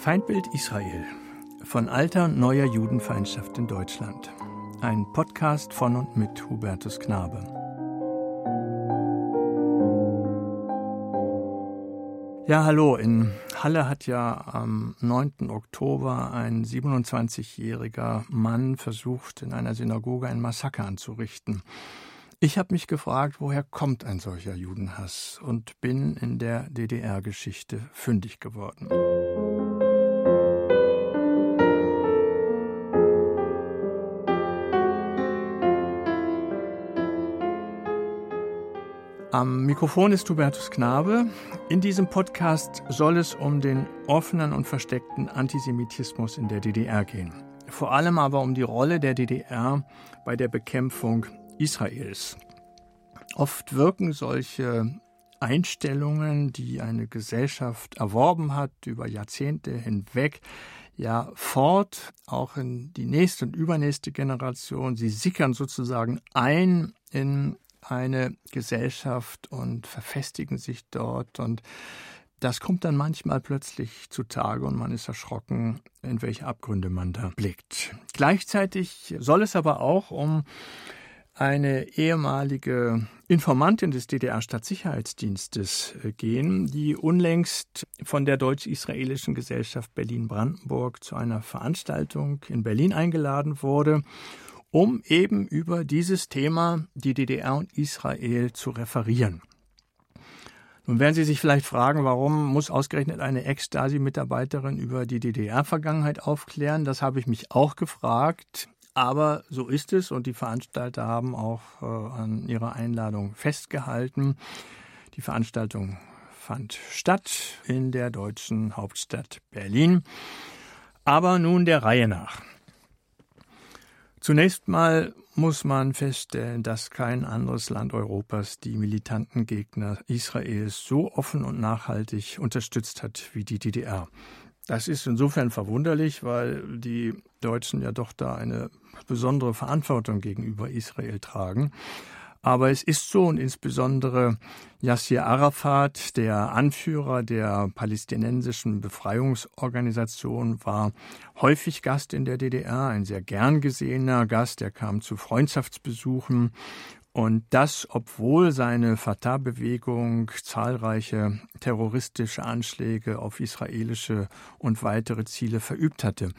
Feindbild Israel von alter und neuer Judenfeindschaft in Deutschland. Ein Podcast von und mit Hubertus Knabe. Ja, hallo. In Halle hat ja am 9. Oktober ein 27-jähriger Mann versucht, in einer Synagoge ein Massaker anzurichten. Ich habe mich gefragt, woher kommt ein solcher Judenhass und bin in der DDR-Geschichte fündig geworden. Am Mikrofon ist Hubertus Knabe. In diesem Podcast soll es um den offenen und versteckten Antisemitismus in der DDR gehen. Vor allem aber um die Rolle der DDR bei der Bekämpfung Israels. Oft wirken solche Einstellungen, die eine Gesellschaft erworben hat über Jahrzehnte hinweg, ja fort, auch in die nächste und übernächste Generation. Sie sickern sozusagen ein in eine Gesellschaft und verfestigen sich dort und das kommt dann manchmal plötzlich zutage und man ist erschrocken, in welche Abgründe man da blickt. Gleichzeitig soll es aber auch um eine ehemalige Informantin des DDR-Staatssicherheitsdienstes äh, gehen, die unlängst von der deutsch-israelischen Gesellschaft Berlin-Brandenburg zu einer Veranstaltung in Berlin eingeladen wurde, um eben über dieses Thema, die DDR und Israel, zu referieren. Nun werden Sie sich vielleicht fragen, warum muss ausgerechnet eine Ex-Stasi-Mitarbeiterin über die DDR-Vergangenheit aufklären? Das habe ich mich auch gefragt. Aber so ist es und die Veranstalter haben auch äh, an ihrer Einladung festgehalten. Die Veranstaltung fand statt in der deutschen Hauptstadt Berlin. Aber nun der Reihe nach. Zunächst mal muss man feststellen, dass kein anderes Land Europas die militanten Gegner Israels so offen und nachhaltig unterstützt hat wie die DDR. Das ist insofern verwunderlich, weil die Deutschen ja doch da eine besondere Verantwortung gegenüber Israel tragen. Aber es ist so und insbesondere Yassir Arafat, der Anführer der palästinensischen Befreiungsorganisation, war häufig Gast in der DDR, ein sehr gern gesehener Gast. Er kam zu Freundschaftsbesuchen und das, obwohl seine Fatah-Bewegung zahlreiche terroristische Anschläge auf israelische und weitere Ziele verübt hatte.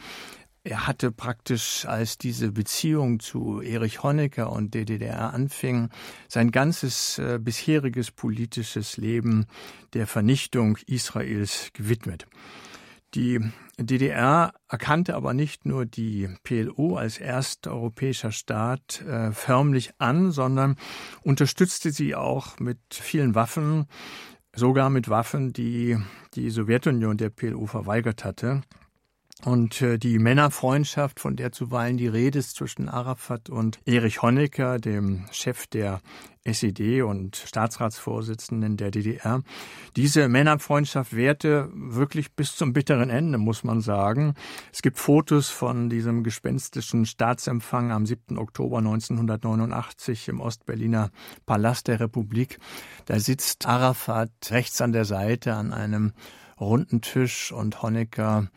Er hatte praktisch, als diese Beziehung zu Erich Honecker und der DDR anfing, sein ganzes äh, bisheriges politisches Leben der Vernichtung Israels gewidmet. Die DDR erkannte aber nicht nur die PLO als erster europäischer Staat äh, förmlich an, sondern unterstützte sie auch mit vielen Waffen, sogar mit Waffen, die die Sowjetunion der PLO verweigert hatte. Und äh, die Männerfreundschaft, von der zuweilen die Rede ist zwischen Arafat und Erich Honecker, dem Chef der SED und Staatsratsvorsitzenden der DDR. Diese Männerfreundschaft währte wirklich bis zum bitteren Ende, muss man sagen. Es gibt Fotos von diesem gespenstischen Staatsempfang am 7. Oktober 1989 im Ostberliner Palast der Republik. Da sitzt Arafat rechts an der Seite an einem runden Tisch und Honecker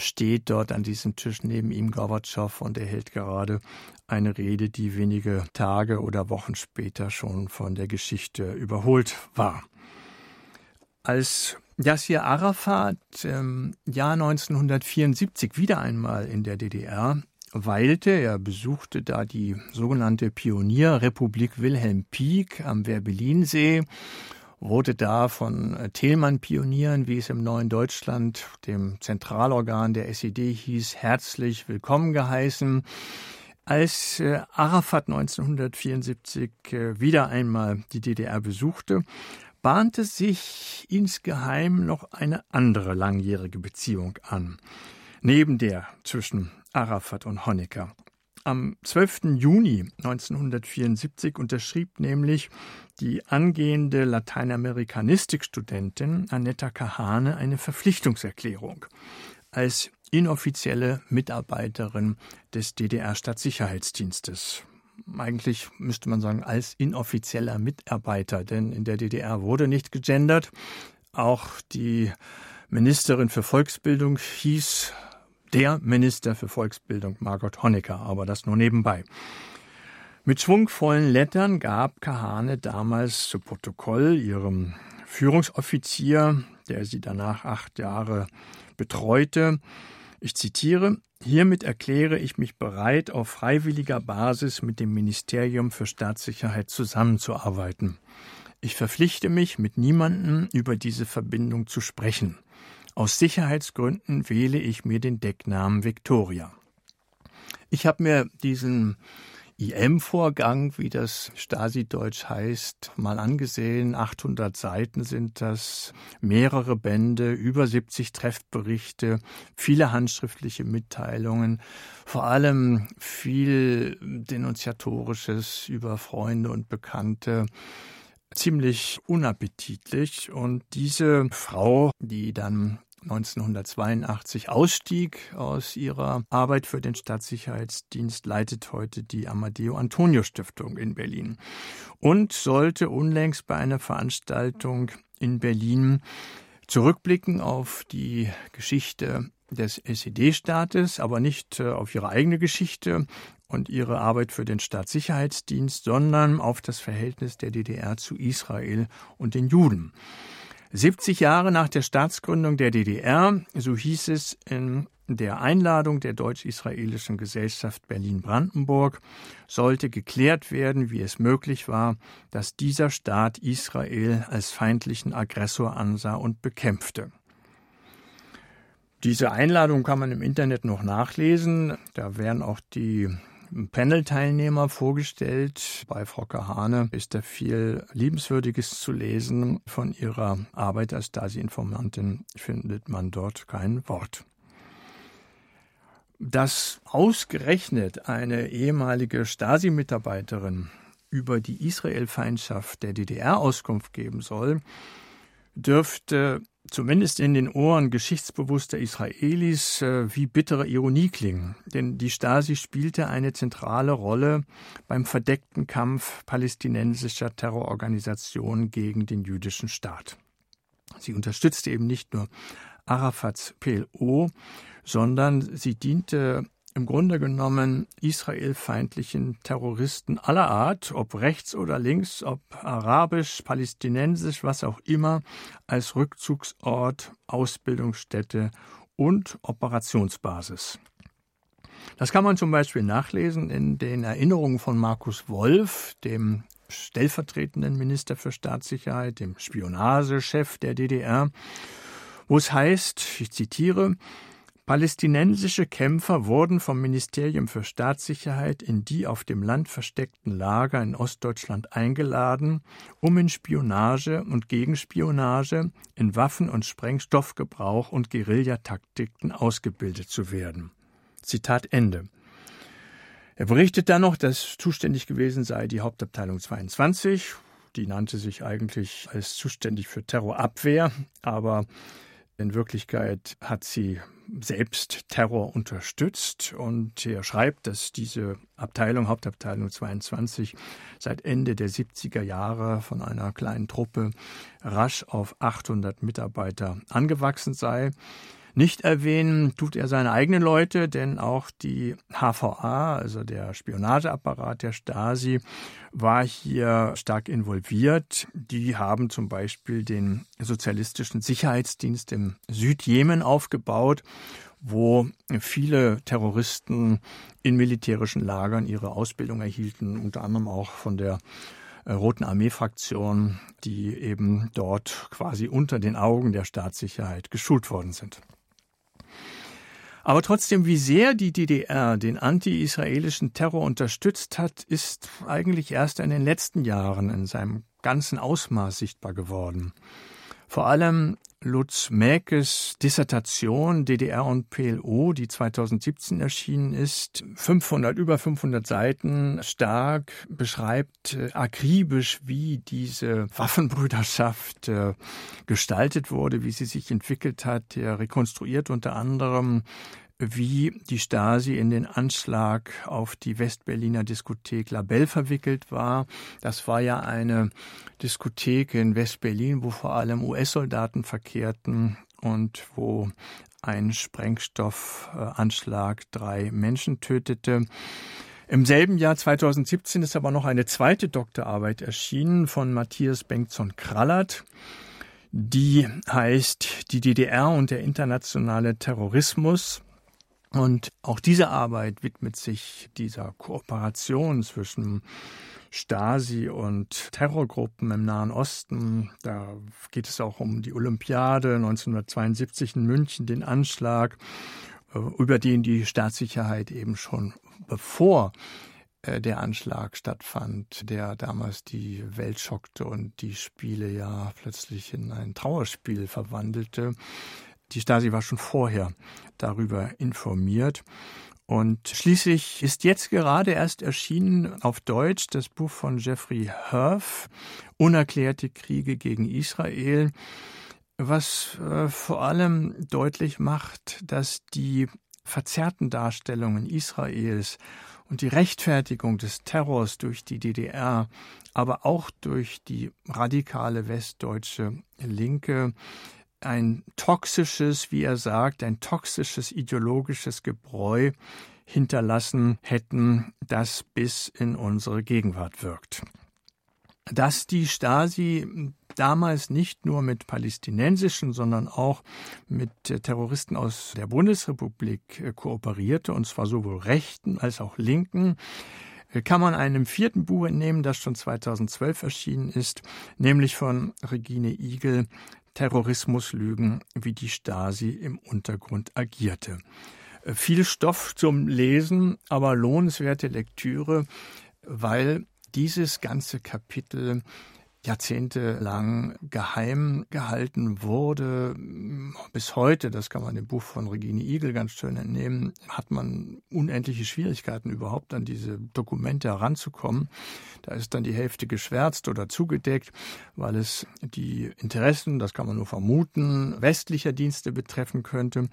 steht dort an diesem Tisch neben ihm Gorbatschow und er hält gerade eine Rede, die wenige Tage oder Wochen später schon von der Geschichte überholt war. Als Yassir Arafat im Jahr 1974 wieder einmal in der DDR weilte, er besuchte da die sogenannte Pionierrepublik Wilhelm Pieck am Werbellinsee wurde da von äh, Thälmann-Pionieren, wie es im neuen Deutschland, dem Zentralorgan der SED hieß, herzlich willkommen geheißen. Als äh, Arafat 1974 äh, wieder einmal die DDR besuchte, bahnte sich insgeheim noch eine andere langjährige Beziehung an, neben der zwischen Arafat und Honecker. Am 12. Juni 1974 unterschrieb nämlich die angehende Lateinamerikanistikstudentin Anetta Kahane eine Verpflichtungserklärung als inoffizielle Mitarbeiterin des DDR-Staatssicherheitsdienstes. Eigentlich müsste man sagen, als inoffizieller Mitarbeiter, denn in der DDR wurde nicht gegendert. Auch die Ministerin für Volksbildung hieß der Minister für Volksbildung Margot Honecker, aber das nur nebenbei. Mit schwungvollen Lettern gab Kahane damals zu Protokoll ihrem Führungsoffizier, der sie danach acht Jahre betreute, ich zitiere, Hiermit erkläre ich mich bereit, auf freiwilliger Basis mit dem Ministerium für Staatssicherheit zusammenzuarbeiten. Ich verpflichte mich, mit niemandem über diese Verbindung zu sprechen. Aus Sicherheitsgründen wähle ich mir den Decknamen Victoria. Ich habe mir diesen IM-Vorgang, wie das Stasi-Deutsch heißt, mal angesehen. 800 Seiten sind das, mehrere Bände, über 70 Treffberichte, viele handschriftliche Mitteilungen, vor allem viel Denunziatorisches über Freunde und Bekannte ziemlich unappetitlich. Und diese Frau, die dann 1982 ausstieg aus ihrer Arbeit für den Staatssicherheitsdienst, leitet heute die Amadeo Antonio Stiftung in Berlin und sollte unlängst bei einer Veranstaltung in Berlin zurückblicken auf die Geschichte des SED-Staates, aber nicht äh, auf ihre eigene Geschichte und ihre Arbeit für den Staatssicherheitsdienst, sondern auf das Verhältnis der DDR zu Israel und den Juden. 70 Jahre nach der Staatsgründung der DDR, so hieß es in der Einladung der deutsch-israelischen Gesellschaft Berlin-Brandenburg, sollte geklärt werden, wie es möglich war, dass dieser Staat Israel als feindlichen Aggressor ansah und bekämpfte. Diese Einladung kann man im Internet noch nachlesen. Da werden auch die Panel-Teilnehmer vorgestellt. Bei Frau Kahane ist da viel Liebenswürdiges zu lesen. Von ihrer Arbeit als Stasi-Informantin findet man dort kein Wort. Dass ausgerechnet eine ehemalige Stasi-Mitarbeiterin über die Israel-Feindschaft der DDR Auskunft geben soll, dürfte zumindest in den Ohren geschichtsbewusster Israelis äh, wie bittere Ironie klingen. Denn die Stasi spielte eine zentrale Rolle beim verdeckten Kampf palästinensischer Terrororganisationen gegen den jüdischen Staat. Sie unterstützte eben nicht nur Arafats PLO, sondern sie diente im Grunde genommen israelfeindlichen Terroristen aller Art, ob rechts oder links, ob arabisch, palästinensisch, was auch immer, als Rückzugsort, Ausbildungsstätte und Operationsbasis. Das kann man zum Beispiel nachlesen in den Erinnerungen von Markus Wolf, dem stellvertretenden Minister für Staatssicherheit, dem Spionagechef der DDR, wo es heißt, ich zitiere, Palästinensische Kämpfer wurden vom Ministerium für Staatssicherheit in die auf dem Land versteckten Lager in Ostdeutschland eingeladen, um in Spionage und Gegenspionage, in Waffen- und Sprengstoffgebrauch und Guerillataktiken ausgebildet zu werden. Zitat Ende. Er berichtet dann noch, dass zuständig gewesen sei die Hauptabteilung 22. Die nannte sich eigentlich als zuständig für Terrorabwehr, aber in Wirklichkeit hat sie selbst Terror unterstützt und er schreibt, dass diese Abteilung, Hauptabteilung 22, seit Ende der 70er Jahre von einer kleinen Truppe rasch auf 800 Mitarbeiter angewachsen sei. Nicht erwähnen tut er seine eigenen Leute, denn auch die HVA, also der Spionageapparat der Stasi, war hier stark involviert. Die haben zum Beispiel den sozialistischen Sicherheitsdienst im Südjemen aufgebaut wo viele Terroristen in militärischen Lagern ihre Ausbildung erhielten, unter anderem auch von der äh, Roten Armee-Fraktion, die eben dort quasi unter den Augen der Staatssicherheit geschult worden sind. Aber trotzdem, wie sehr die DDR den anti-israelischen Terror unterstützt hat, ist eigentlich erst in den letzten Jahren in seinem ganzen Ausmaß sichtbar geworden. Vor allem Lutz Mäkes Dissertation DDR und PLO, die 2017 erschienen ist, 500, über 500 Seiten stark, beschreibt äh, akribisch, wie diese Waffenbrüderschaft äh, gestaltet wurde, wie sie sich entwickelt hat. Er rekonstruiert unter anderem wie die Stasi in den Anschlag auf die Westberliner Diskothek Labelle verwickelt war. Das war ja eine Diskothek in Westberlin, wo vor allem US-Soldaten verkehrten und wo ein Sprengstoffanschlag drei Menschen tötete. Im selben Jahr 2017 ist aber noch eine zweite Doktorarbeit erschienen von Matthias Bengtson-Krallert. Die heißt Die DDR und der internationale Terrorismus. Und auch diese Arbeit widmet sich dieser Kooperation zwischen Stasi und Terrorgruppen im Nahen Osten. Da geht es auch um die Olympiade 1972 in München, den Anschlag, äh, über den die Staatssicherheit eben schon bevor äh, der Anschlag stattfand, der damals die Welt schockte und die Spiele ja plötzlich in ein Trauerspiel verwandelte. Die Stasi war schon vorher darüber informiert. Und schließlich ist jetzt gerade erst erschienen auf Deutsch das Buch von Jeffrey Herf, Unerklärte Kriege gegen Israel, was äh, vor allem deutlich macht, dass die verzerrten Darstellungen Israels und die Rechtfertigung des Terrors durch die DDR, aber auch durch die radikale westdeutsche Linke ein toxisches, wie er sagt, ein toxisches ideologisches Gebräu hinterlassen hätten, das bis in unsere Gegenwart wirkt. Dass die Stasi damals nicht nur mit palästinensischen, sondern auch mit Terroristen aus der Bundesrepublik äh, kooperierte, und zwar sowohl Rechten als auch Linken, äh, kann man einem vierten Buch entnehmen, das schon 2012 erschienen ist, nämlich von Regine Igel, Terrorismuslügen, wie die Stasi im Untergrund agierte. Äh, viel Stoff zum Lesen, aber lohnenswerte Lektüre, weil dieses ganze Kapitel jahrzehntelang geheim gehalten wurde. Bis heute, das kann man dem Buch von Regine Igel ganz schön entnehmen, hat man unendliche Schwierigkeiten überhaupt an diese Dokumente heranzukommen. Da ist dann die Hälfte geschwärzt oder zugedeckt, weil es die Interessen, das kann man nur vermuten, westlicher Dienste betreffen könnte.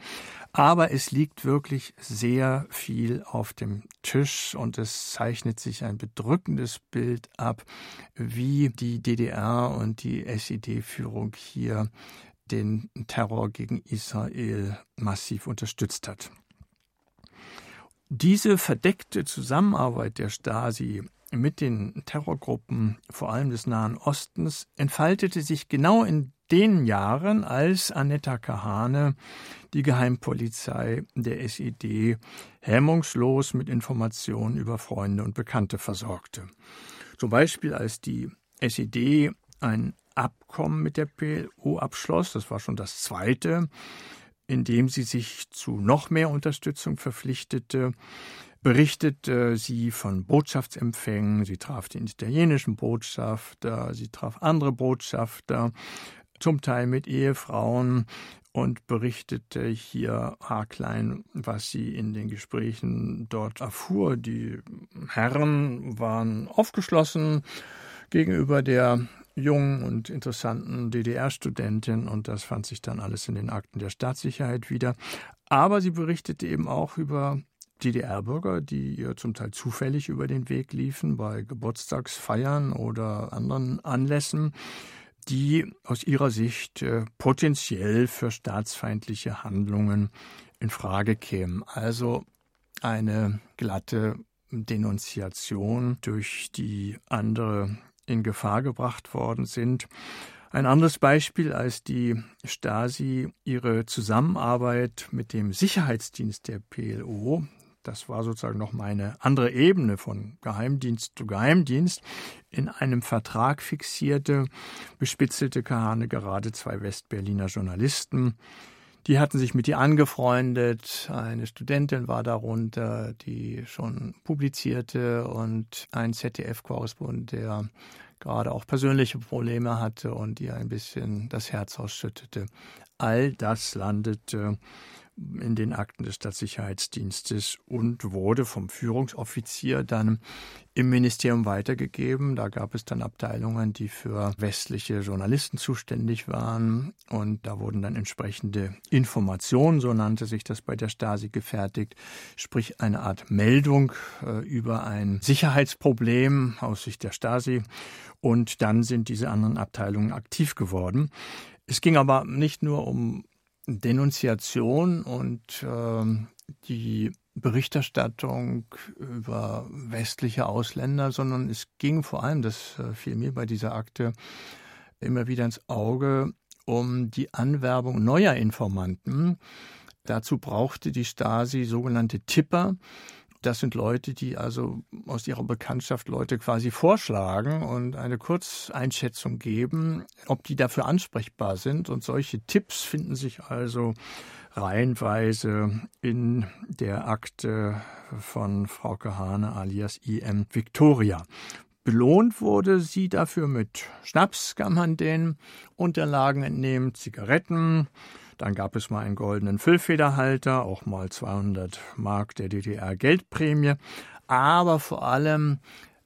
Aber es liegt wirklich sehr viel auf dem Tisch und es zeichnet sich ein bedrückendes Bild ab, wie die DDR und die SED-Führung hier den Terror gegen Israel massiv unterstützt hat. Diese verdeckte Zusammenarbeit der Stasi mit den Terrorgruppen, vor allem des Nahen Ostens, entfaltete sich genau in den Jahren, als Anetta Kahane die Geheimpolizei der SED hemmungslos mit Informationen über Freunde und Bekannte versorgte. Zum Beispiel als die SED ein Abkommen mit der PLO abschloss, das war schon das zweite, in dem sie sich zu noch mehr Unterstützung verpflichtete, berichtete sie von Botschaftsempfängen, sie traf den italienischen Botschafter, sie traf andere Botschafter, zum Teil mit Ehefrauen und berichtete hier haarklein, was sie in den Gesprächen dort erfuhr. Die Herren waren aufgeschlossen gegenüber der jungen und interessanten DDR-Studentin und das fand sich dann alles in den Akten der Staatssicherheit wieder. Aber sie berichtete eben auch über DDR-Bürger, die ihr zum Teil zufällig über den Weg liefen bei Geburtstagsfeiern oder anderen Anlässen die aus ihrer Sicht äh, potenziell für staatsfeindliche Handlungen in Frage kämen. Also eine glatte Denunziation, durch die andere in Gefahr gebracht worden sind. Ein anderes Beispiel, als die Stasi ihre Zusammenarbeit mit dem Sicherheitsdienst der PLO, das war sozusagen noch mal eine andere Ebene von Geheimdienst zu Geheimdienst, in einem Vertrag fixierte, bespitzelte Kahane gerade zwei Westberliner Journalisten. Die hatten sich mit ihr angefreundet. Eine Studentin war darunter, die schon publizierte und ein ZDF-Korrespondent, der gerade auch persönliche Probleme hatte und ihr ein bisschen das Herz ausschüttete. All das landete in den Akten des Staatssicherheitsdienstes und wurde vom Führungsoffizier dann im Ministerium weitergegeben. Da gab es dann Abteilungen, die für westliche Journalisten zuständig waren und da wurden dann entsprechende Informationen, so nannte sich das bei der Stasi, gefertigt, sprich eine Art Meldung äh, über ein Sicherheitsproblem aus Sicht der Stasi und dann sind diese anderen Abteilungen aktiv geworden. Es ging aber nicht nur um Denunziation und äh, die Berichterstattung über westliche Ausländer, sondern es ging vor allem, das äh, fiel mir bei dieser Akte immer wieder ins Auge, um die Anwerbung neuer Informanten. Dazu brauchte die Stasi sogenannte Tipper. Das sind Leute, die also aus ihrer Bekanntschaft Leute quasi vorschlagen und eine Kurzeinschätzung geben, ob die dafür ansprechbar sind. Und solche Tipps finden sich also reihenweise in der Akte von Frau Kahane alias IM Victoria. Belohnt wurde sie dafür mit Schnaps, kann man den Unterlagen entnehmen, Zigaretten. Dann gab es mal einen goldenen Füllfederhalter, auch mal 200 Mark der DDR Geldprämie. Aber vor allem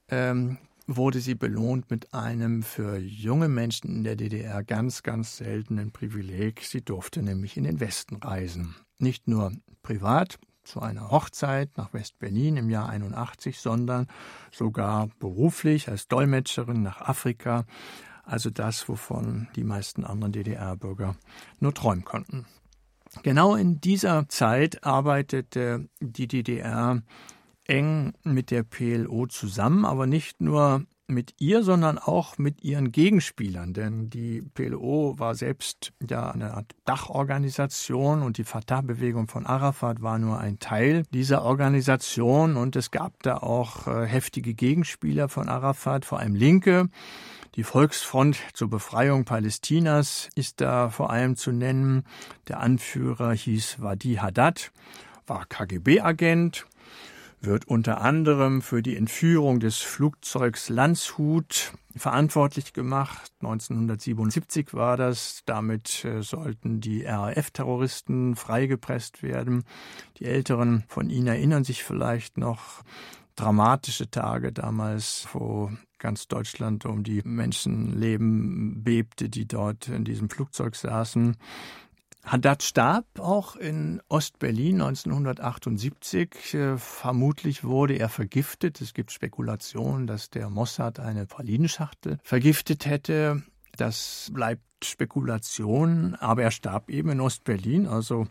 ähm, wurde sie belohnt mit einem für junge Menschen in der DDR ganz, ganz seltenen Privileg. Sie durfte nämlich in den Westen reisen. Nicht nur privat zu einer Hochzeit nach West-Berlin im Jahr 81, sondern sogar beruflich als Dolmetscherin nach Afrika. Also das, wovon die meisten anderen DDR-Bürger nur träumen konnten. Genau in dieser Zeit arbeitete die DDR eng mit der PLO zusammen, aber nicht nur mit ihr, sondern auch mit ihren Gegenspielern. Denn die PLO war selbst ja eine Art Dachorganisation und die Fatah-Bewegung von Arafat war nur ein Teil dieser Organisation. Und es gab da auch äh, heftige Gegenspieler von Arafat, vor allem Linke. Die Volksfront zur Befreiung Palästinas ist da vor allem zu nennen. Der Anführer hieß Wadi Haddad, war KGB-Agent wird unter anderem für die Entführung des Flugzeugs Landshut verantwortlich gemacht. 1977 war das. Damit äh, sollten die RAF-Terroristen freigepresst werden. Die Älteren von Ihnen erinnern sich vielleicht noch dramatische Tage damals, wo ganz Deutschland um die Menschenleben bebte, die dort in diesem Flugzeug saßen. Haddad starb auch in Ostberlin 1978. Äh, vermutlich wurde er vergiftet. Es gibt Spekulationen, dass der Mossad eine Pralinenschachtel vergiftet hätte. Das bleibt Spekulation, aber er starb eben in Ostberlin, also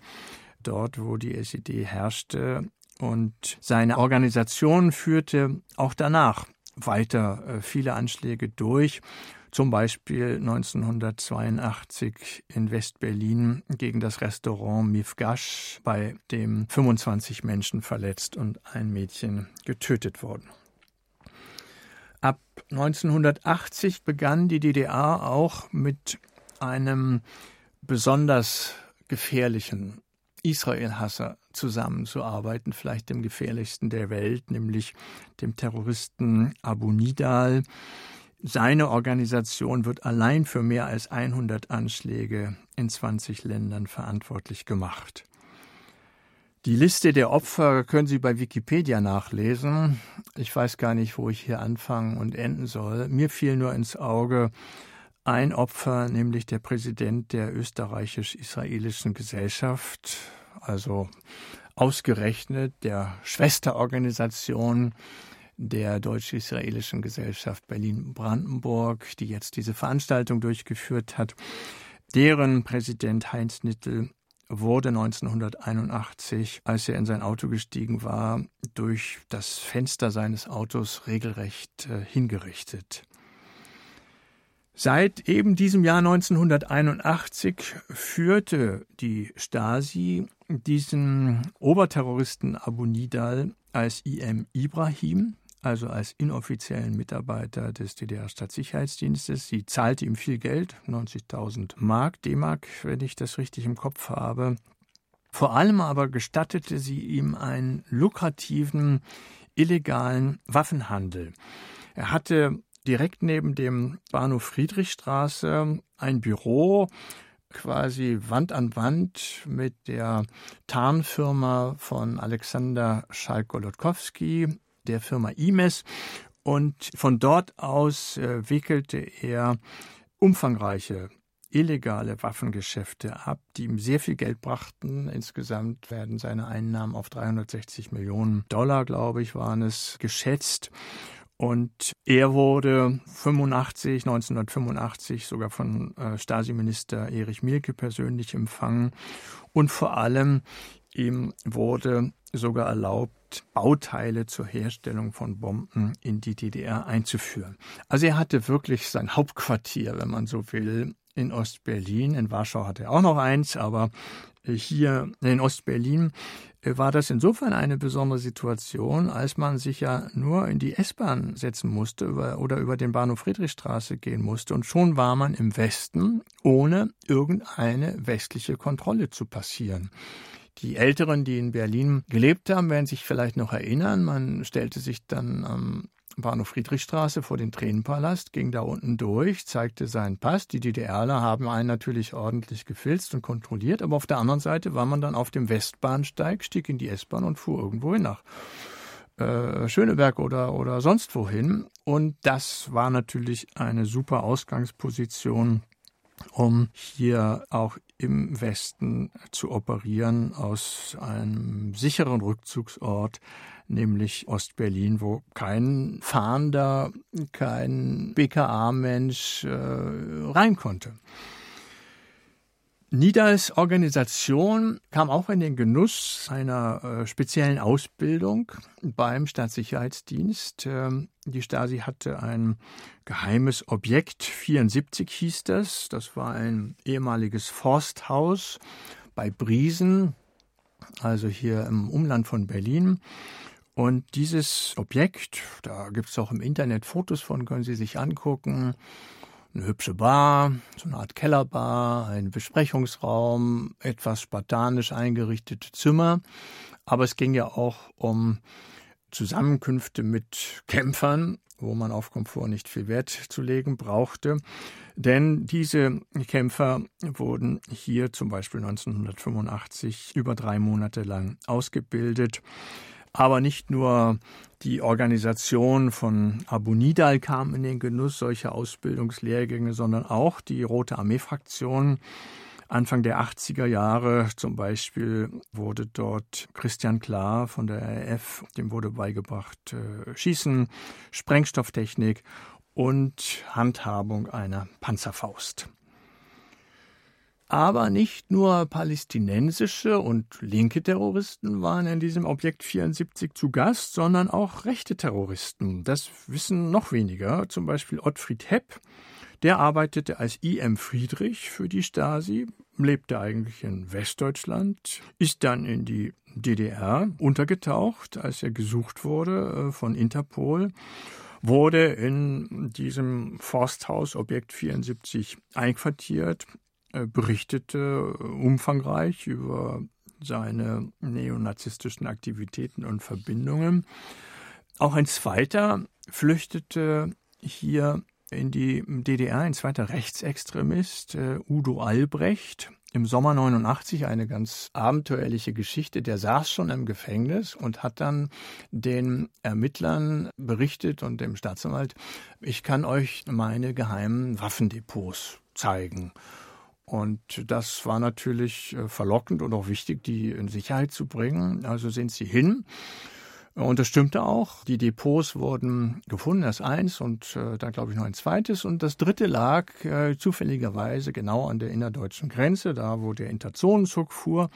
dort, wo die SED herrschte. Und seine Organisation führte auch danach weiter äh, viele Anschläge durch zum Beispiel 1982 in West-Berlin gegen das Restaurant Mifgash, bei dem 25 Menschen verletzt und ein Mädchen getötet wurden. Ab 1980 begann die DDR auch mit einem besonders gefährlichen Israel-Hasser zusammenzuarbeiten, vielleicht dem gefährlichsten der Welt, nämlich dem Terroristen Abu Nidal, seine Organisation wird allein für mehr als 100 Anschläge in 20 Ländern verantwortlich gemacht. Die Liste der Opfer können Sie bei Wikipedia nachlesen. Ich weiß gar nicht, wo ich hier anfangen und enden soll. Mir fiel nur ins Auge ein Opfer, nämlich der Präsident der österreichisch-israelischen Gesellschaft, also ausgerechnet der Schwesterorganisation der deutsch-israelischen Gesellschaft Berlin-Brandenburg, die jetzt diese Veranstaltung durchgeführt hat. Deren Präsident Heinz Nittel wurde 1981, als er in sein Auto gestiegen war, durch das Fenster seines Autos regelrecht äh, hingerichtet. Seit eben diesem Jahr 1981 führte die Stasi diesen Oberterroristen Abu Nidal als IM Ibrahim also als inoffiziellen Mitarbeiter des DDR-Staatssicherheitsdienstes. Sie zahlte ihm viel Geld, 90.000 Mark, D-Mark, wenn ich das richtig im Kopf habe. Vor allem aber gestattete sie ihm einen lukrativen, illegalen Waffenhandel. Er hatte direkt neben dem Bahnhof Friedrichstraße ein Büro, quasi Wand an Wand mit der Tarnfirma von Alexander Schalk-Golodkowski der Firma IMES und von dort aus äh, wickelte er umfangreiche illegale Waffengeschäfte ab, die ihm sehr viel Geld brachten. Insgesamt werden seine Einnahmen auf 360 Millionen Dollar, glaube ich, waren es geschätzt. Und er wurde 85, 1985 sogar von äh, Stasi-Minister Erich Mielke persönlich empfangen. Und vor allem ihm wurde sogar erlaubt, Bauteile zur Herstellung von Bomben in die DDR einzuführen. Also er hatte wirklich sein Hauptquartier, wenn man so will, in Ostberlin. In Warschau hatte er auch noch eins, aber hier in Ostberlin war das insofern eine besondere Situation, als man sich ja nur in die S-Bahn setzen musste oder über den Bahnhof Friedrichstraße gehen musste und schon war man im Westen, ohne irgendeine westliche Kontrolle zu passieren. Die Älteren, die in Berlin gelebt haben, werden sich vielleicht noch erinnern. Man stellte sich dann am Bahnhof Friedrichstraße vor den Tränenpalast, ging da unten durch, zeigte seinen Pass. Die DDRler haben einen natürlich ordentlich gefilzt und kontrolliert, aber auf der anderen Seite war man dann auf dem Westbahnsteig, stieg in die S-Bahn und fuhr irgendwo hin nach äh, Schöneberg oder, oder sonst wohin. Und das war natürlich eine super Ausgangsposition, um hier auch im Westen zu operieren aus einem sicheren Rückzugsort nämlich Ostberlin, wo kein Fahnder, kein BKA-Mensch äh, rein konnte. Nidals Organisation kam auch in den Genuss einer äh, speziellen Ausbildung beim Staatssicherheitsdienst. Ähm, die Stasi hatte ein geheimes Objekt, 74 hieß das. Das war ein ehemaliges Forsthaus bei Briesen, also hier im Umland von Berlin. Und dieses Objekt, da gibt es auch im Internet Fotos von, können Sie sich angucken. Eine hübsche Bar, so eine Art Kellerbar, ein Besprechungsraum, etwas spartanisch eingerichtete Zimmer. Aber es ging ja auch um Zusammenkünfte mit Kämpfern, wo man auf Komfort nicht viel Wert zu legen brauchte. Denn diese Kämpfer wurden hier zum Beispiel 1985 über drei Monate lang ausgebildet. Aber nicht nur die Organisation von Abu Nidal kam in den Genuss solcher Ausbildungslehrgänge, sondern auch die Rote Armee-Fraktion. Anfang der 80er Jahre zum Beispiel wurde dort Christian Klar von der RAF, dem wurde beigebracht äh, Schießen, Sprengstofftechnik und Handhabung einer Panzerfaust. Aber nicht nur palästinensische und linke Terroristen waren in diesem Objekt 74 zu Gast, sondern auch rechte Terroristen. Das wissen noch weniger. Zum Beispiel Ottfried Hepp. Der arbeitete als I.M. Friedrich für die Stasi, lebte eigentlich in Westdeutschland, ist dann in die DDR untergetaucht, als er gesucht wurde äh, von Interpol wurde in diesem Forsthaus Objekt 74 einquartiert, berichtete äh, umfangreich über seine neonazistischen Aktivitäten und Verbindungen. Auch ein zweiter flüchtete hier in die DDR, ein zweiter Rechtsextremist, äh, Udo Albrecht, im Sommer 89 eine ganz abenteuerliche Geschichte. Der saß schon im Gefängnis und hat dann den Ermittlern berichtet und dem Staatsanwalt, ich kann euch meine geheimen Waffendepots zeigen. Und das war natürlich äh, verlockend und auch wichtig, die in Sicherheit zu bringen. Also sind sie hin. Und das stimmte auch. Die Depots wurden gefunden, erst eins und äh, dann glaube ich noch ein zweites. Und das dritte lag äh, zufälligerweise genau an der innerdeutschen Grenze, da wo der Interzonenzug fuhr.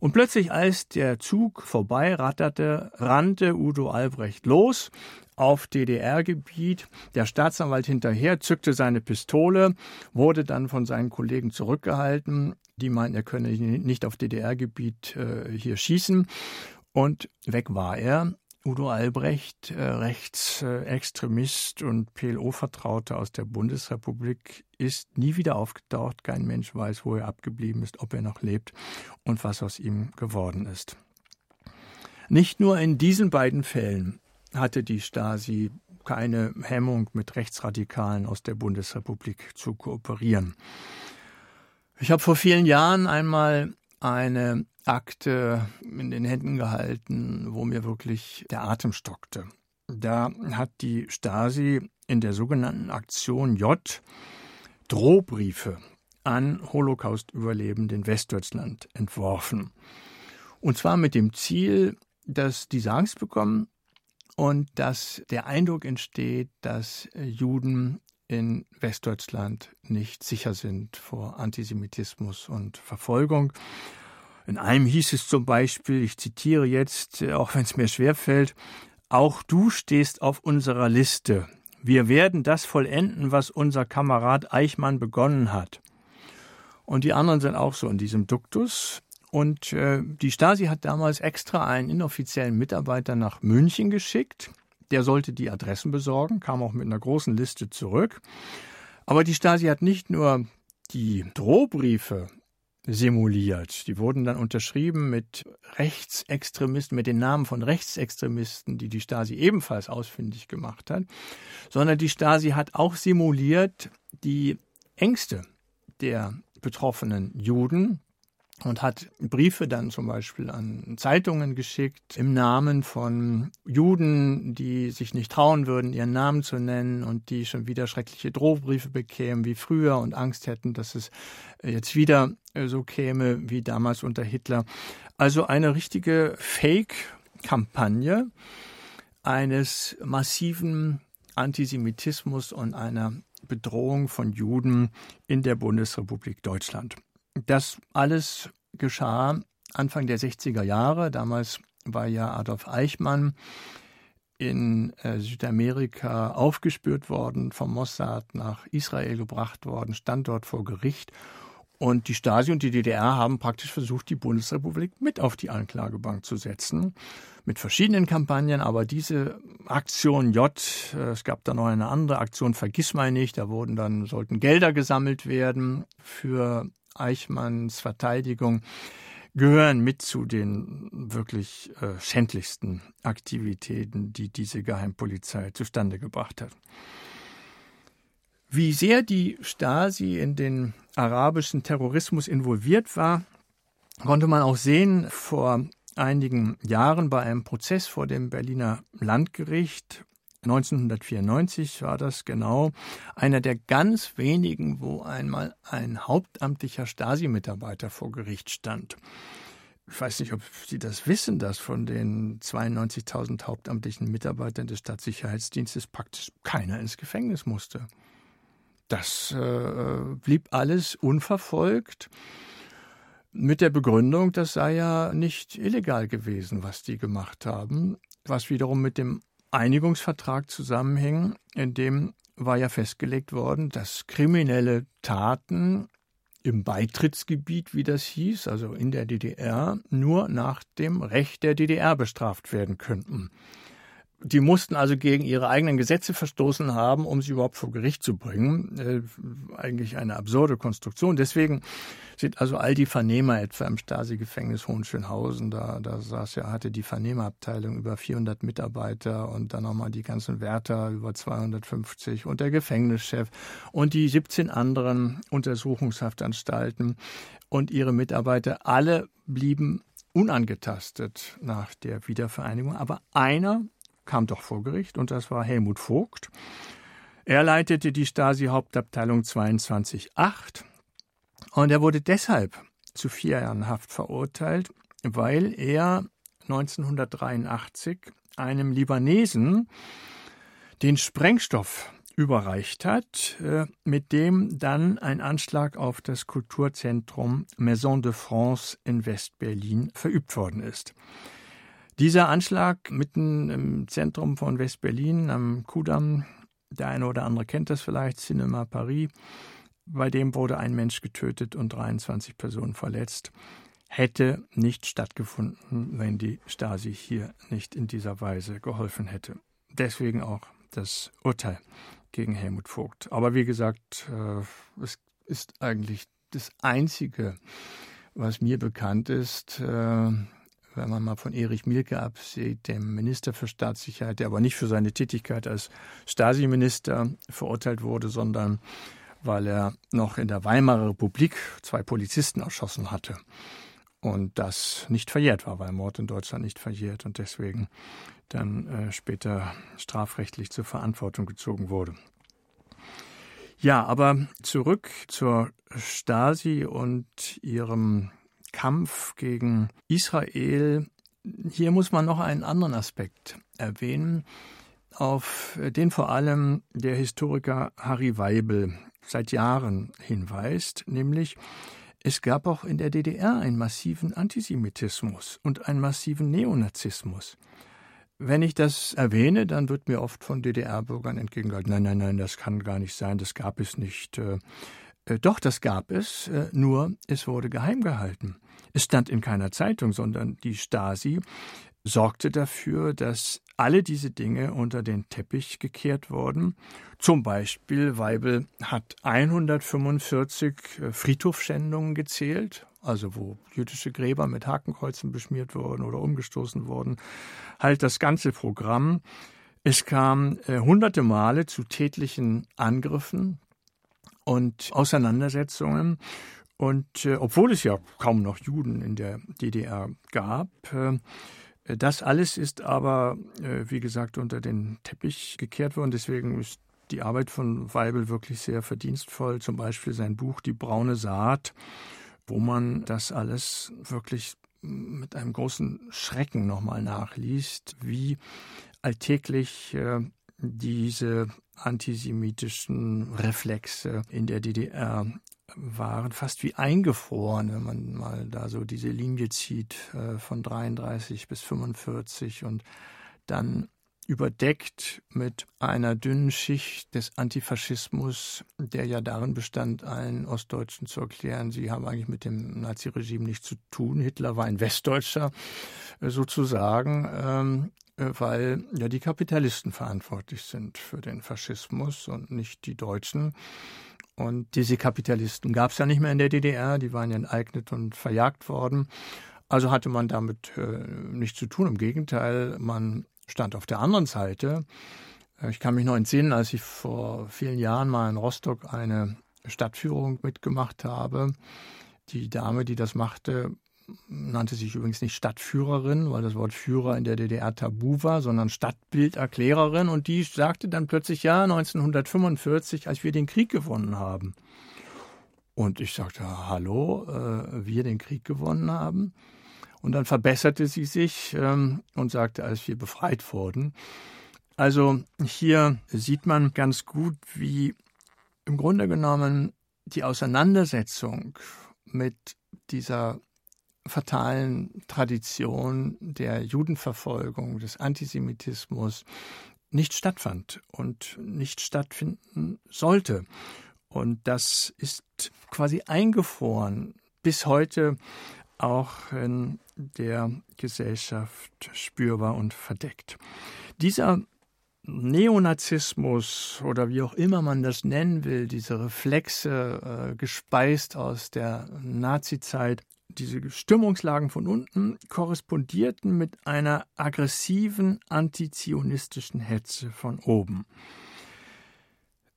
Und plötzlich, als der Zug vorbei ratterte, rannte Udo Albrecht los, auf DDR-Gebiet. Der Staatsanwalt hinterher zückte seine Pistole, wurde dann von seinen Kollegen zurückgehalten. Die meinten, er könne nicht auf DDR-Gebiet äh, hier schießen. Und weg war er. Udo Albrecht, äh, Rechtsextremist und PLO-Vertrauter aus der Bundesrepublik, ist nie wieder aufgetaucht. Kein Mensch weiß, wo er abgeblieben ist, ob er noch lebt und was aus ihm geworden ist. Nicht nur in diesen beiden Fällen hatte die Stasi keine Hemmung, mit Rechtsradikalen aus der Bundesrepublik zu kooperieren. Ich habe vor vielen Jahren einmal eine Akte in den Händen gehalten, wo mir wirklich der Atem stockte. Da hat die Stasi in der sogenannten Aktion J Drohbriefe an Holocaust-Überlebende in Westdeutschland entworfen. Und zwar mit dem Ziel, dass diese Angst bekommen, und dass der Eindruck entsteht, dass Juden in Westdeutschland nicht sicher sind vor Antisemitismus und Verfolgung. In einem hieß es zum Beispiel, ich zitiere jetzt, auch wenn es mir schwerfällt, auch du stehst auf unserer Liste. Wir werden das vollenden, was unser Kamerad Eichmann begonnen hat. Und die anderen sind auch so in diesem Duktus. Und äh, die Stasi hat damals extra einen inoffiziellen Mitarbeiter nach München geschickt. Der sollte die Adressen besorgen, kam auch mit einer großen Liste zurück. Aber die Stasi hat nicht nur die Drohbriefe simuliert. Die wurden dann unterschrieben mit Rechtsextremisten, mit den Namen von Rechtsextremisten, die die Stasi ebenfalls ausfindig gemacht hat, sondern die Stasi hat auch simuliert die Ängste der betroffenen Juden, und hat Briefe dann zum Beispiel an Zeitungen geschickt im Namen von Juden, die sich nicht trauen würden, ihren Namen zu nennen und die schon wieder schreckliche Drohbriefe bekämen wie früher und Angst hätten, dass es jetzt wieder so käme wie damals unter Hitler. Also eine richtige Fake-Kampagne eines massiven Antisemitismus und einer Bedrohung von Juden in der Bundesrepublik Deutschland. Das alles geschah Anfang der 60er Jahre. Damals war ja Adolf Eichmann in äh, Südamerika aufgespürt worden, vom Mossad nach Israel gebracht worden, stand dort vor Gericht. Und die Stasi und die DDR haben praktisch versucht, die Bundesrepublik mit auf die Anklagebank zu setzen, mit verschiedenen Kampagnen. Aber diese Aktion J, äh, es gab da noch eine andere Aktion, vergiss mal nicht, da wurden dann, sollten Gelder gesammelt werden für Eichmanns Verteidigung gehören mit zu den wirklich äh, schändlichsten Aktivitäten, die diese Geheimpolizei zustande gebracht hat. Wie sehr die Stasi in den arabischen Terrorismus involviert war, konnte man auch sehen vor einigen Jahren bei einem Prozess vor dem Berliner Landgericht 1994 war das genau einer der ganz wenigen, wo einmal ein hauptamtlicher Stasi-Mitarbeiter vor Gericht stand. Ich weiß nicht, ob Sie das wissen, dass von den 92.000 hauptamtlichen Mitarbeitern des Stadtsicherheitsdienstes praktisch keiner ins Gefängnis musste. Das äh, blieb alles unverfolgt mit der Begründung, das sei ja nicht illegal gewesen, was die gemacht haben, was wiederum mit dem Einigungsvertrag zusammenhängen, in dem war ja festgelegt worden, dass kriminelle Taten im Beitrittsgebiet, wie das hieß, also in der DDR, nur nach dem Recht der DDR bestraft werden könnten. Die mussten also gegen ihre eigenen Gesetze verstoßen haben, um sie überhaupt vor Gericht zu bringen. Äh, eigentlich eine absurde Konstruktion. Deswegen sind also all die Vernehmer etwa im Stasi-Gefängnis Hohenschönhausen, da, da saß ja, hatte die Vernehmerabteilung über 400 Mitarbeiter und dann nochmal die ganzen Wärter über 250 und der Gefängnischef und die 17 anderen Untersuchungshaftanstalten und ihre Mitarbeiter, alle blieben unangetastet nach der Wiedervereinigung. Aber einer kam doch vor Gericht und das war Helmut Vogt. Er leitete die Stasi-Hauptabteilung 22.8 und er wurde deshalb zu vier Jahren Haft verurteilt, weil er 1983 einem Libanesen den Sprengstoff überreicht hat, äh, mit dem dann ein Anschlag auf das Kulturzentrum Maison de France in West-Berlin verübt worden ist. Dieser Anschlag mitten im Zentrum von West-Berlin am Kudamm, der eine oder andere kennt das vielleicht, Cinema Paris, bei dem wurde ein Mensch getötet und 23 Personen verletzt, hätte nicht stattgefunden, wenn die Stasi hier nicht in dieser Weise geholfen hätte. Deswegen auch das Urteil gegen Helmut Vogt. Aber wie gesagt, äh, es ist eigentlich das Einzige, was mir bekannt ist, äh, wenn man mal von Erich Mielke absieht, dem Minister für Staatssicherheit, der aber nicht für seine Tätigkeit als Stasi-Minister verurteilt wurde, sondern weil er noch in der Weimarer Republik zwei Polizisten erschossen hatte. Und das nicht verjährt war, weil Mord in Deutschland nicht verjährt und deswegen dann äh, später strafrechtlich zur Verantwortung gezogen wurde. Ja, aber zurück zur Stasi und ihrem Kampf gegen Israel, hier muss man noch einen anderen Aspekt erwähnen, auf den vor allem der Historiker Harry Weibel seit Jahren hinweist, nämlich es gab auch in der DDR einen massiven Antisemitismus und einen massiven Neonazismus. Wenn ich das erwähne, dann wird mir oft von DDR-Bürgern entgegengehalten, nein, nein, nein, das kann gar nicht sein, das gab es nicht. Äh, doch, das gab es, äh, nur es wurde geheim gehalten. Es stand in keiner Zeitung, sondern die Stasi sorgte dafür, dass alle diese Dinge unter den Teppich gekehrt wurden. Zum Beispiel Weibel hat 145 äh, Friedhofschändungen gezählt, also wo jüdische Gräber mit Hakenkreuzen beschmiert wurden oder umgestoßen wurden. Halt das ganze Programm. Es kam äh, hunderte Male zu tätlichen Angriffen und Auseinandersetzungen. Und äh, obwohl es ja kaum noch Juden in der DDR gab, äh, das alles ist aber, äh, wie gesagt, unter den Teppich gekehrt worden. Deswegen ist die Arbeit von Weibel wirklich sehr verdienstvoll. Zum Beispiel sein Buch Die braune Saat, wo man das alles wirklich mit einem großen Schrecken nochmal nachliest, wie alltäglich äh, diese antisemitischen Reflexe in der DDR waren fast wie eingefroren, wenn man mal da so diese Linie zieht äh, von 33 bis 45 und dann überdeckt mit einer dünnen Schicht des Antifaschismus, der ja darin bestand, allen Ostdeutschen zu erklären, sie haben eigentlich mit dem Naziregime nichts zu tun. Hitler war ein Westdeutscher äh, sozusagen, ähm, äh, weil ja die Kapitalisten verantwortlich sind für den Faschismus und nicht die Deutschen. Und diese Kapitalisten gab es ja nicht mehr in der DDR, die waren ja enteignet und verjagt worden. Also hatte man damit äh, nichts zu tun. Im Gegenteil, man stand auf der anderen Seite. Äh, ich kann mich noch entsinnen, als ich vor vielen Jahren mal in Rostock eine Stadtführung mitgemacht habe. Die Dame, die das machte, nannte sich übrigens nicht Stadtführerin, weil das Wort Führer in der DDR tabu war, sondern Stadtbilderklärerin. Und die sagte dann plötzlich, ja, 1945, als wir den Krieg gewonnen haben. Und ich sagte, hallo, äh, wir den Krieg gewonnen haben. Und dann verbesserte sie sich ähm, und sagte, als wir befreit wurden. Also hier sieht man ganz gut, wie im Grunde genommen die Auseinandersetzung mit dieser fatalen Tradition der Judenverfolgung, des Antisemitismus nicht stattfand und nicht stattfinden sollte. Und das ist quasi eingefroren bis heute auch in der Gesellschaft spürbar und verdeckt. Dieser Neonazismus oder wie auch immer man das nennen will, diese Reflexe, äh, gespeist aus der Nazizeit, diese Stimmungslagen von unten korrespondierten mit einer aggressiven antizionistischen Hetze von oben.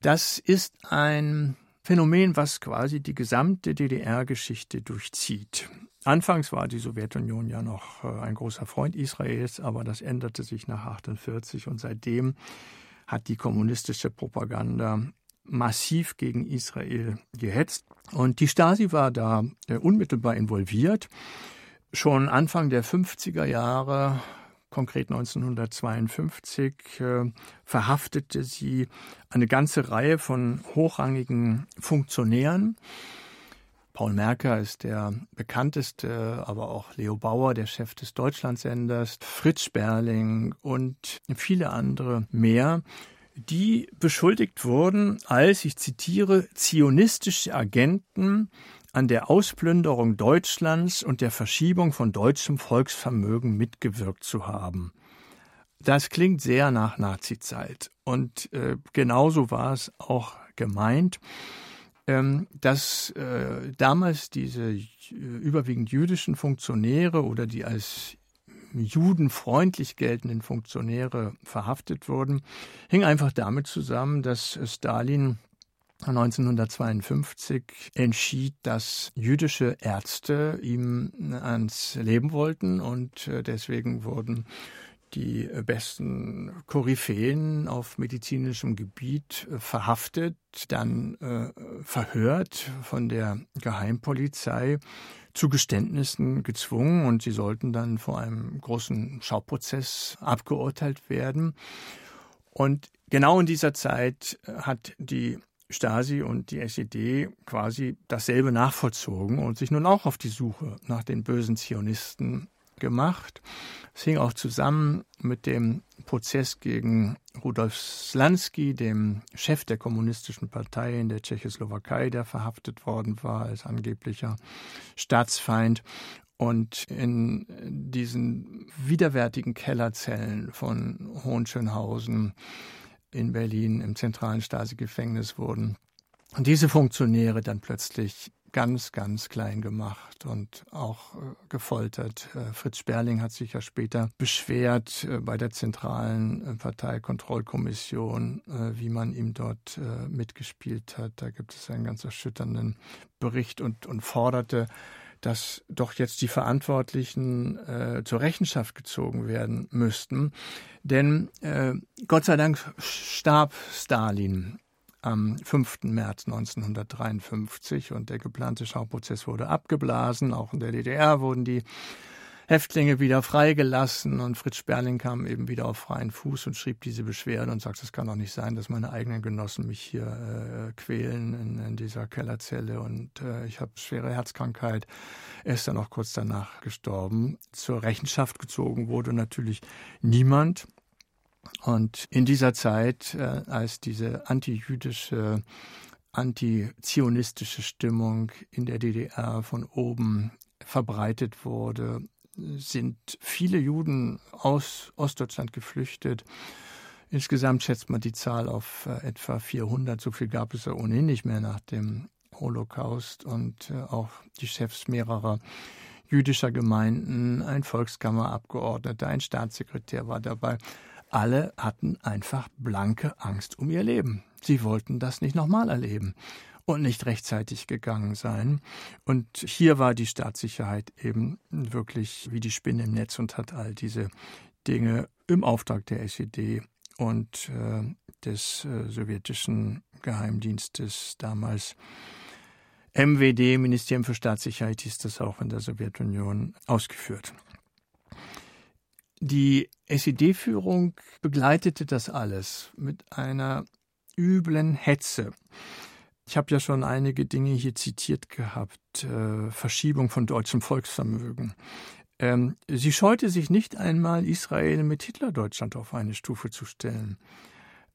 Das ist ein Phänomen, was quasi die gesamte DDR-Geschichte durchzieht. Anfangs war die Sowjetunion ja noch äh, ein großer Freund Israels, aber das änderte sich nach 1948 und seitdem hat die kommunistische Propaganda massiv gegen Israel gehetzt. Und die Stasi war da äh, unmittelbar involviert. Schon Anfang der 50er Jahre, konkret 1952, äh, verhaftete sie eine ganze Reihe von hochrangigen Funktionären. Paul Merker ist der bekannteste, aber auch Leo Bauer, der Chef des Deutschlandsenders, Fritz Sperling und viele andere mehr die beschuldigt wurden als, ich zitiere, zionistische Agenten an der Ausplünderung Deutschlands und der Verschiebung von deutschem Volksvermögen mitgewirkt zu haben. Das klingt sehr nach Nazizeit. Und äh, genauso war es auch gemeint, ähm, dass äh, damals diese äh, überwiegend jüdischen Funktionäre oder die als judenfreundlich geltenden Funktionäre verhaftet wurden, hing einfach damit zusammen, dass Stalin 1952 entschied, dass jüdische Ärzte ihm ans Leben wollten und äh, deswegen wurden die besten Koryphäen auf medizinischem Gebiet äh, verhaftet, dann äh, verhört von der Geheimpolizei, zu Geständnissen gezwungen und sie sollten dann vor einem großen Schauprozess abgeurteilt werden. Und genau in dieser Zeit hat die Stasi und die SED quasi dasselbe nachvollzogen und sich nun auch auf die Suche nach den bösen Zionisten gemacht. Es hing auch zusammen mit dem Prozess gegen Rudolf Slansky, dem Chef der kommunistischen Partei in der Tschechoslowakei, der verhaftet worden war als angeblicher Staatsfeind. Und in diesen widerwärtigen Kellerzellen von Hohenschönhausen in Berlin im zentralen Stasi-Gefängnis wurden diese Funktionäre dann plötzlich ganz, ganz klein gemacht und auch äh, gefoltert. Äh, Fritz Sperling hat sich ja später beschwert äh, bei der zentralen Parteikontrollkommission, wie man ihm dort mitgespielt hat. Da gibt es einen ganz erschütternden Bericht und, und forderte, dass doch jetzt die Verantwortlichen äh, zur Rechenschaft gezogen werden müssten. Denn äh, Gott sei Dank starb Stalin am 5. März 1953 und der geplante Schauprozess wurde abgeblasen. Auch in der DDR wurden die Häftlinge wieder freigelassen und Fritz Sperling kam eben wieder auf freien Fuß und schrieb diese Beschwerde und sagte, es kann doch nicht sein, dass meine eigenen Genossen mich hier äh, quälen in, in, dieser Kellerzelle und äh, ich habe schwere Herzkrankheit. Er ist dann auch kurz danach gestorben. Zur Rechenschaft gezogen wurde natürlich niemand. Und in dieser Zeit, äh, als diese antijüdische, antizionistische Stimmung in der DDR von oben verbreitet wurde, sind viele Juden aus Ostdeutschland geflüchtet. Insgesamt schätzt man die Zahl auf äh, etwa 400. So viel gab es ja ohnehin nicht mehr nach dem Holocaust und äh, auch die Chefs mehrerer jüdischer Gemeinden, ein Volkskammerabgeordneter, ein Staatssekretär war dabei alle hatten einfach blanke Angst um ihr Leben. Sie wollten das nicht nochmal erleben und nicht rechtzeitig gegangen sein. Und hier war die Staatssicherheit eben wirklich wie die Spinne im Netz und hat all diese Dinge im Auftrag der SED und äh, des äh, sowjetischen Geheimdienstes damals MWD, Ministerium für Staatssicherheit hieß das auch in der Sowjetunion, ausgeführt. Die SED-Führung begleitete das alles mit einer üblen Hetze. Ich habe ja schon einige Dinge hier zitiert gehabt. Äh, Verschiebung von deutschem Volksvermögen. Ähm, sie scheute sich nicht einmal, Israel mit Hitlerdeutschland auf eine Stufe zu stellen.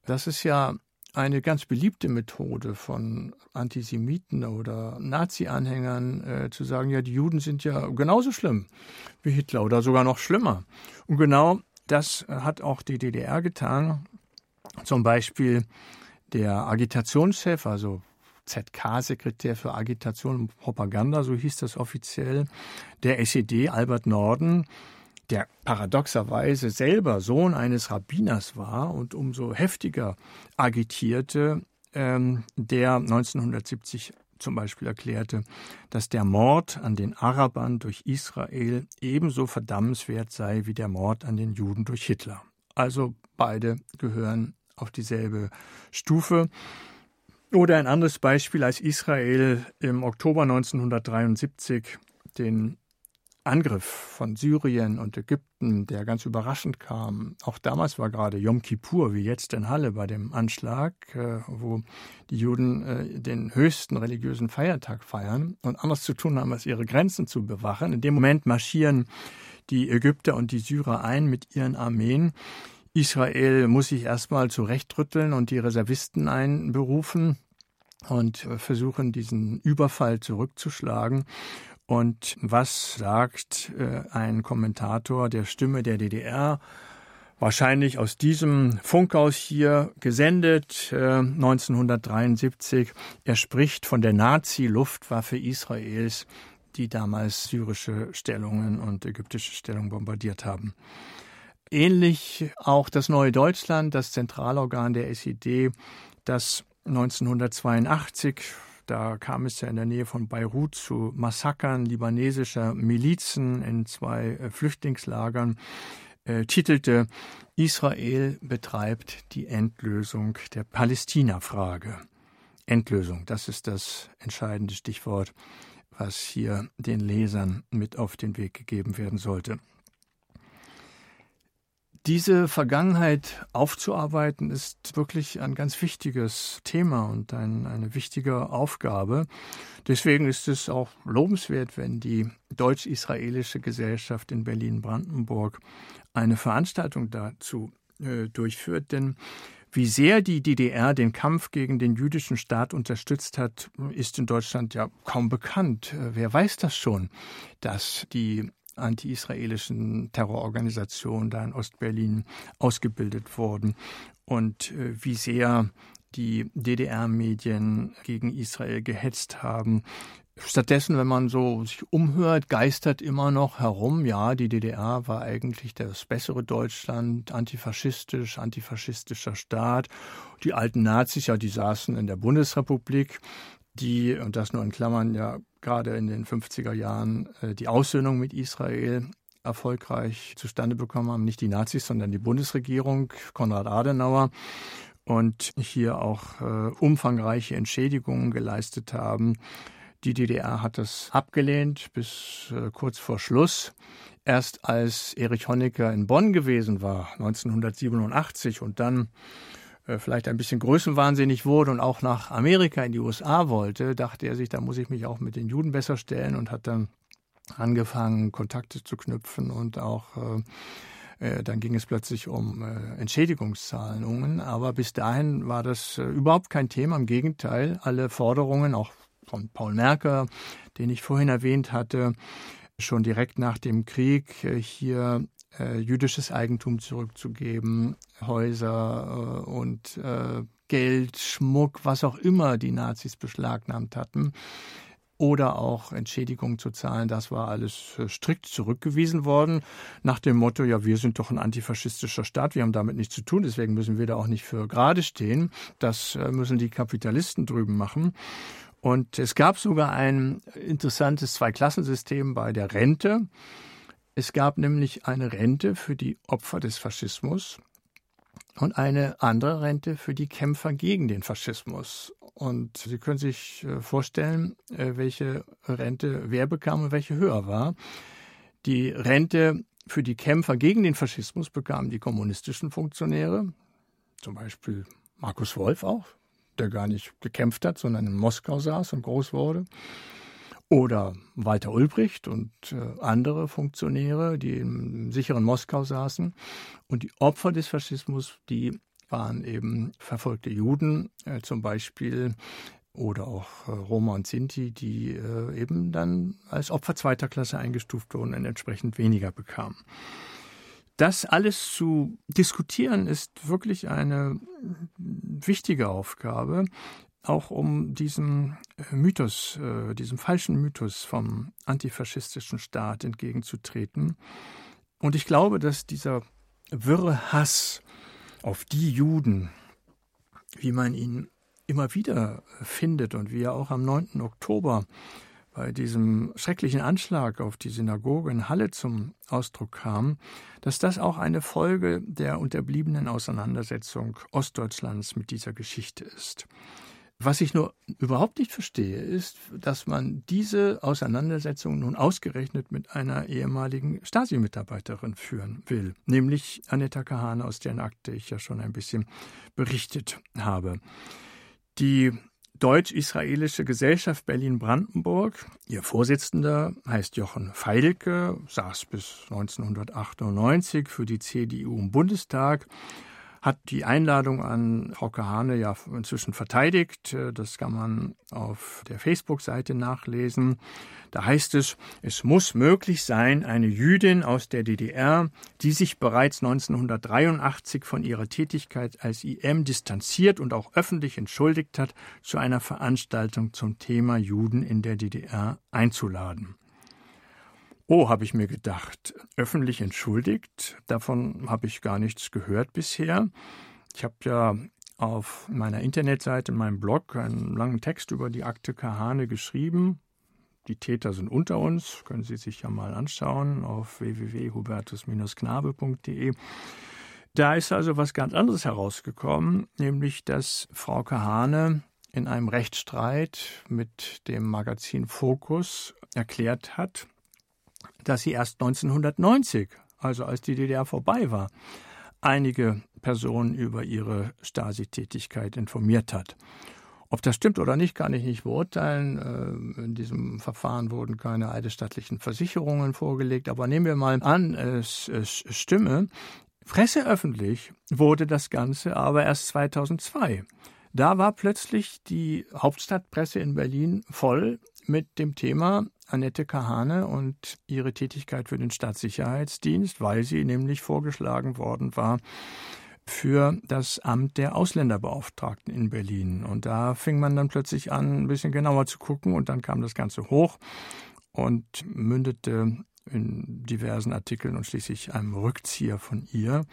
Das ist ja eine ganz beliebte Methode von Antisemiten oder Nazi-Anhängern äh, zu sagen, ja, die Juden sind ja genauso schlimm wie Hitler oder sogar noch schlimmer. Und genau das hat auch die DDR getan. Zum Beispiel der Agitationschef, also ZK-Sekretär für Agitation und Propaganda, so hieß das offiziell, der SED, Albert Norden, der paradoxerweise selber Sohn eines Rabbiners war und umso heftiger agitierte, ähm, der 1970 zum Beispiel erklärte, dass der Mord an den Arabern durch Israel ebenso verdammenswert sei wie der Mord an den Juden durch Hitler. Also beide gehören auf dieselbe Stufe. Oder ein anderes Beispiel, als Israel im Oktober 1973 den Angriff von Syrien und Ägypten, der ganz überraschend kam. Auch damals war gerade Yom Kippur, wie jetzt in Halle bei dem Anschlag, äh, wo die Juden äh, den höchsten religiösen Feiertag feiern und anders zu tun haben, als ihre Grenzen zu bewachen. In dem Moment marschieren die Ägypter und die Syrer ein mit ihren Armeen. Israel muss sich erstmal zurechtrütteln und die Reservisten einberufen und äh, versuchen, diesen Überfall zurückzuschlagen. Und was sagt äh, ein Kommentator der Stimme der DDR? Wahrscheinlich aus diesem Funkhaus hier gesendet äh, 1973. Er spricht von der Nazi-Luftwaffe Israels, die damals syrische Stellungen und ägyptische Stellungen bombardiert haben. Ähnlich auch das Neue Deutschland, das Zentralorgan der SED, das 1982 da kam es ja in der Nähe von Beirut zu Massakern libanesischer Milizen in zwei äh, Flüchtlingslagern äh, titelte Israel betreibt die Endlösung der Palästina-Frage. Endlösung, das ist das entscheidende Stichwort, was hier den Lesern mit auf den Weg gegeben werden sollte. Diese Vergangenheit aufzuarbeiten ist wirklich ein ganz wichtiges Thema und ein, eine wichtige Aufgabe. Deswegen ist es auch lobenswert, wenn die deutsch-israelische Gesellschaft in Berlin-Brandenburg eine Veranstaltung dazu äh, durchführt. Denn wie sehr die DDR den Kampf gegen den jüdischen Staat unterstützt hat, ist in Deutschland ja kaum bekannt. Äh, wer weiß das schon, dass die anti-israelischen Terrororganisationen da in Ostberlin ausgebildet wurden und äh, wie sehr die DDR-Medien gegen Israel gehetzt haben. Stattdessen, wenn man so sich umhört, geistert immer noch herum, ja, die DDR war eigentlich das bessere Deutschland, antifaschistisch, antifaschistischer Staat. Die alten Nazis, ja, die saßen in der Bundesrepublik, die, und das nur in Klammern, ja, gerade in den 50er Jahren äh, die Aussöhnung mit Israel erfolgreich zustande bekommen haben. Nicht die Nazis, sondern die Bundesregierung, Konrad Adenauer. Und hier auch äh, umfangreiche Entschädigungen geleistet haben. Die DDR hat das abgelehnt bis äh, kurz vor Schluss. Erst als Erich Honecker in Bonn gewesen war, 1987, und dann vielleicht ein bisschen größenwahnsinnig wurde und auch nach Amerika in die USA wollte, dachte er sich, da muss ich mich auch mit den Juden besser stellen und hat dann angefangen, Kontakte zu knüpfen und auch äh, äh dann ging es plötzlich um äh, Entschädigungszahlungen. Aber bis dahin war das äh, überhaupt kein Thema. Im Gegenteil, alle Forderungen, auch von Paul Merker, den ich vorhin erwähnt hatte, schon direkt nach dem Krieg äh, hier äh, jüdisches Eigentum zurückzugeben, Häuser äh, und äh, Geld, Schmuck, was auch immer die Nazis beschlagnahmt hatten, oder auch Entschädigungen zu zahlen. Das war alles äh, strikt zurückgewiesen worden, nach dem Motto, ja, wir sind doch ein antifaschistischer Staat, wir haben damit nichts zu tun, deswegen müssen wir da auch nicht für gerade stehen. Das äh, müssen die Kapitalisten drüben machen. Und es gab sogar ein interessantes Zweiklassensystem bei der Rente. Es gab nämlich eine Rente für die Opfer des Faschismus und eine andere Rente für die Kämpfer gegen den Faschismus. Und Sie können sich äh, vorstellen, äh, welche Rente wer bekam und welche höher war. Die Rente für die Kämpfer gegen den Faschismus bekamen die kommunistischen Funktionäre, zum Beispiel Markus Wolf auch, der gar nicht gekämpft hat, sondern in Moskau saß und groß wurde oder Walter Ulbricht und äh, andere Funktionäre, die im sicheren Moskau saßen. Und die Opfer des Faschismus, die waren eben verfolgte Juden äh, zum Beispiel oder auch äh, Roma und Sinti, die eben dann als Opfer zweiter Klasse eingestuft wurden und entsprechend weniger bekamen. Das alles zu diskutieren ist wirklich eine wichtige Aufgabe auch um diesem äh, Mythos, äh, diesem falschen Mythos vom antifaschistischen Staat entgegenzutreten. Und ich glaube, dass dieser wirre Hass auf die Juden, wie man ihn immer wieder findet und wie er auch am 9. Oktober bei diesem schrecklichen Anschlag auf die Synagoge in Halle zum Ausdruck kam, dass das auch eine Folge der unterbliebenen Auseinandersetzung Ostdeutschlands mit dieser Geschichte ist. Was ich nur überhaupt nicht verstehe, ist, dass man diese Auseinandersetzung nun ausgerechnet mit einer ehemaligen Stasi-Mitarbeiterin führen will, nämlich Anetta Kahane, aus deren Akte ich ja schon ein bisschen berichtet habe. Die Deutsch-Israelische Gesellschaft Berlin-Brandenburg. Ihr Vorsitzender heißt Jochen Feilke, saß bis 1998 für die CDU im Bundestag hat die Einladung an Frau Kahane ja inzwischen verteidigt. Das kann man auf der Facebook-Seite nachlesen. Da heißt es, es muss möglich sein, eine Jüdin aus der DDR, die sich bereits 1983 von ihrer Tätigkeit als IM distanziert und auch öffentlich entschuldigt hat, zu einer Veranstaltung zum Thema Juden in der DDR einzuladen. Oh, habe ich mir gedacht, öffentlich entschuldigt, davon habe ich gar nichts gehört bisher. Ich habe ja auf meiner Internetseite, in meinem Blog, einen langen Text über die Akte Kahane geschrieben. die Täter sind unter uns, können Sie sich ja mal anschauen auf www.hubertus-knabe.de. Da ist also was ganz anderes herausgekommen, nämlich dass Frau Kahane in einem Rechtsstreit mit dem Magazin Focus erklärt hat, dass sie erst 1990, also als die DDR vorbei war, einige Personen über ihre Stasi-Tätigkeit informiert hat. Ob das stimmt oder nicht, kann ich nicht beurteilen. Äh, in diesem Verfahren wurden keine eidesstattlichen Versicherungen vorgelegt. Aber nehmen wir mal an, es, es stimme. Presseöffentlich wurde das Ganze aber erst 2002. Da war plötzlich die Hauptstadtpresse in Berlin voll mit dem Thema Annette Kahane und ihre Tätigkeit für den Staatssicherheitsdienst, weil sie nämlich vorgeschlagen worden war für das Amt der Ausländerbeauftragten in Berlin. Und da fing man dann plötzlich an, ein bisschen genauer zu gucken und dann kam das Ganze hoch und mündete in diversen Artikeln und schließlich einem Rückzieher von ihr.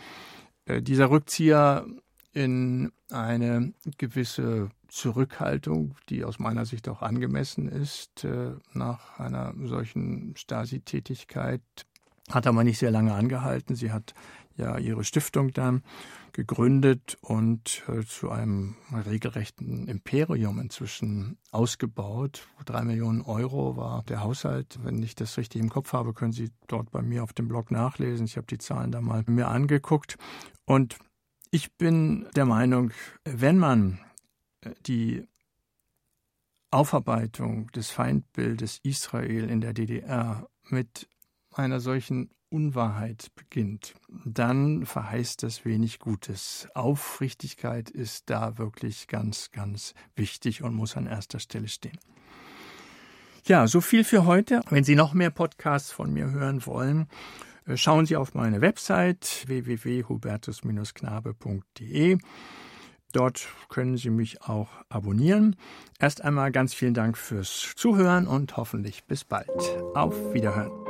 Äh, dieser Rückzieher in eine gewisse Zurückhaltung, die aus meiner Sicht auch angemessen ist, äh, nach einer solchen Stasi-Tätigkeit, hat aber nicht sehr lange angehalten. Sie hat ja ihre Stiftung dann gegründet und äh, zu einem regelrechten Imperium inzwischen ausgebaut. Drei Millionen Euro war der Haushalt. Wenn ich das richtig im Kopf habe, können Sie dort bei mir auf dem Blog nachlesen. Ich habe die Zahlen da mal mir angeguckt. Und ich bin der Meinung, wenn man die Aufarbeitung des Feindbildes Israel in der DDR mit einer solchen Unwahrheit beginnt, dann verheißt das wenig Gutes. Aufrichtigkeit ist da wirklich ganz, ganz wichtig und muss an erster Stelle stehen. Ja, so viel für heute. Wenn Sie noch mehr Podcasts von mir hören wollen, äh, schauen Sie auf meine Website www.hubertus-knabe.de. Dort können Sie mich auch abonnieren. Erst einmal ganz vielen Dank fürs Zuhören und hoffentlich bis bald. Auf Wiederhören.